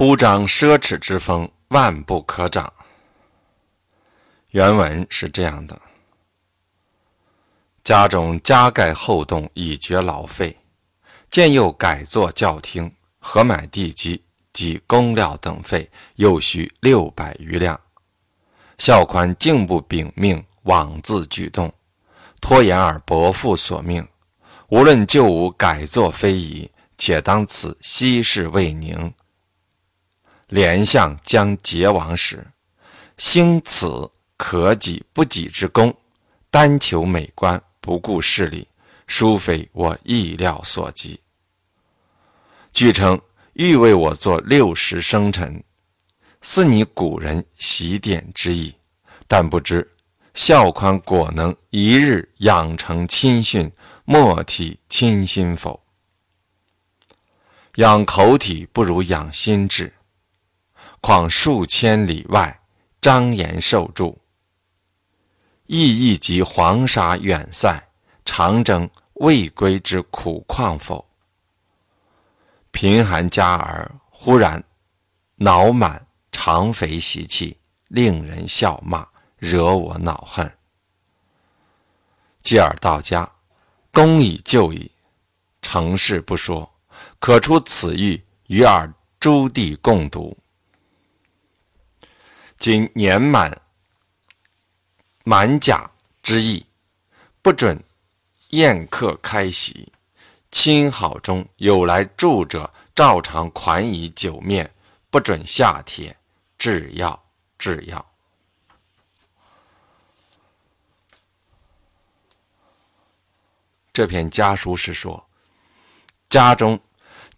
铺张奢侈之风，万不可长。原文是这样的：家中加盖后洞，以绝劳费。建又改作教厅，合买地基及工料等费，又需六百余两。孝宽竟不禀命，枉自举动，拖延而伯父所命。无论旧无改作非宜，且当此息事未宁，连相将结亡时，兴此可己不己之功，单求美观，不顾事理。殊非我意料所及。据称欲为我做六十生辰，似你古人习典之意，但不知孝宽果能一日养成亲训，莫体亲心否？养口体不如养心智，况数千里外张延受助，亦亦及黄沙远塞，长征。未归之苦况否？贫寒家儿忽然脑满肠肥习气，令人笑骂，惹我恼恨。继而到家，公以就矣，成事不说，可出此狱，与尔诸弟共读。今年满满甲之意，不准。宴客开席，亲好中有来住者，照常款以酒面，不准下帖。制药，制药。这篇家书是说，家中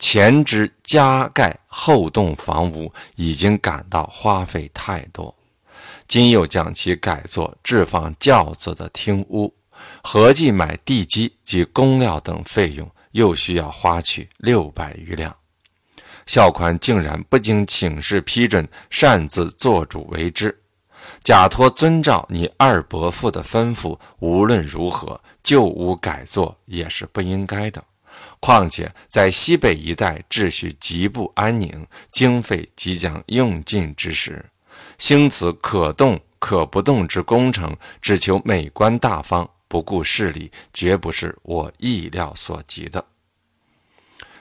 前之加盖后栋房屋已经感到花费太多，今又将其改作置放轿子的厅屋。合计买地基及工料等费用，又需要花去六百余两。孝宽竟然不经请示批准，擅自做主为之，假托遵照你二伯父的吩咐，无论如何旧屋改作也是不应该的。况且在西北一带秩序极不安宁，经费即将用尽之时，兴此可动可不动之工程，只求美观大方。不顾事理，绝不是我意料所及的。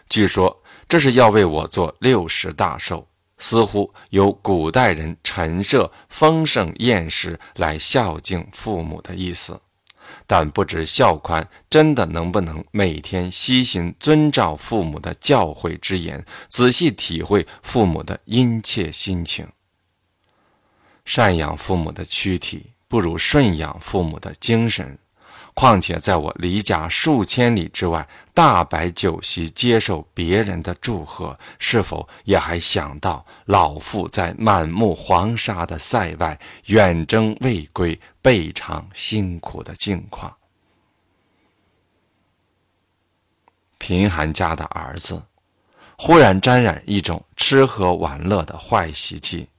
据说这是要为我做六十大寿，似乎有古代人陈设丰盛宴食来孝敬父母的意思。但不知孝宽真的能不能每天悉心遵照父母的教诲之言，仔细体会父母的殷切心情。赡养父母的躯体，不如顺养父母的精神。况且，在我离家数千里之外，大摆酒席接受别人的祝贺，是否也还想到老父在满目黄沙的塞外远征未归、备尝辛苦的境况？贫寒家的儿子，忽然沾染一种吃喝玩乐的坏习气，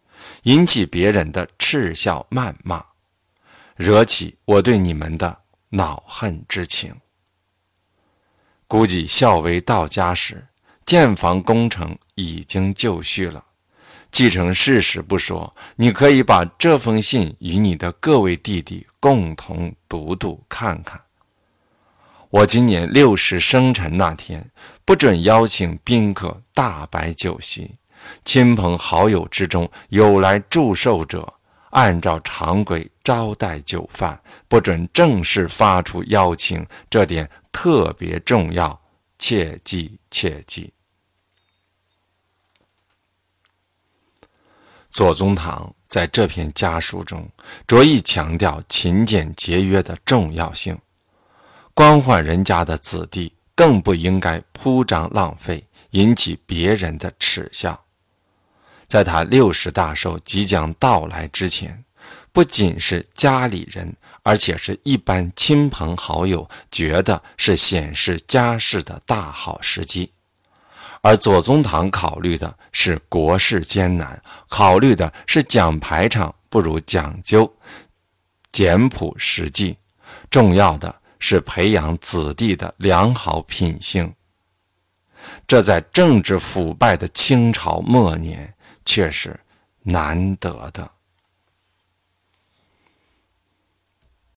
引起别人的嗤笑谩骂，惹起我对你们的。恼恨之情。估计孝威到家时，建房工程已经就绪了。继承事实不说，你可以把这封信与你的各位弟弟共同读读看看。我今年六十生辰那天，不准邀请宾客大摆酒席，亲朋好友之中有来祝寿者。按照常规招待酒饭，不准正式发出邀请，这点特别重要，切记切记。左宗棠在这篇家书中着意强调勤俭节约的重要性，官宦人家的子弟更不应该铺张浪费，引起别人的耻笑。在他六十大寿即将到来之前，不仅是家里人，而且是一般亲朋好友觉得是显示家世的大好时机。而左宗棠考虑的是国事艰难，考虑的是讲排场不如讲究简朴实际，重要的是培养子弟的良好品性。这在政治腐败的清朝末年。却是难得的。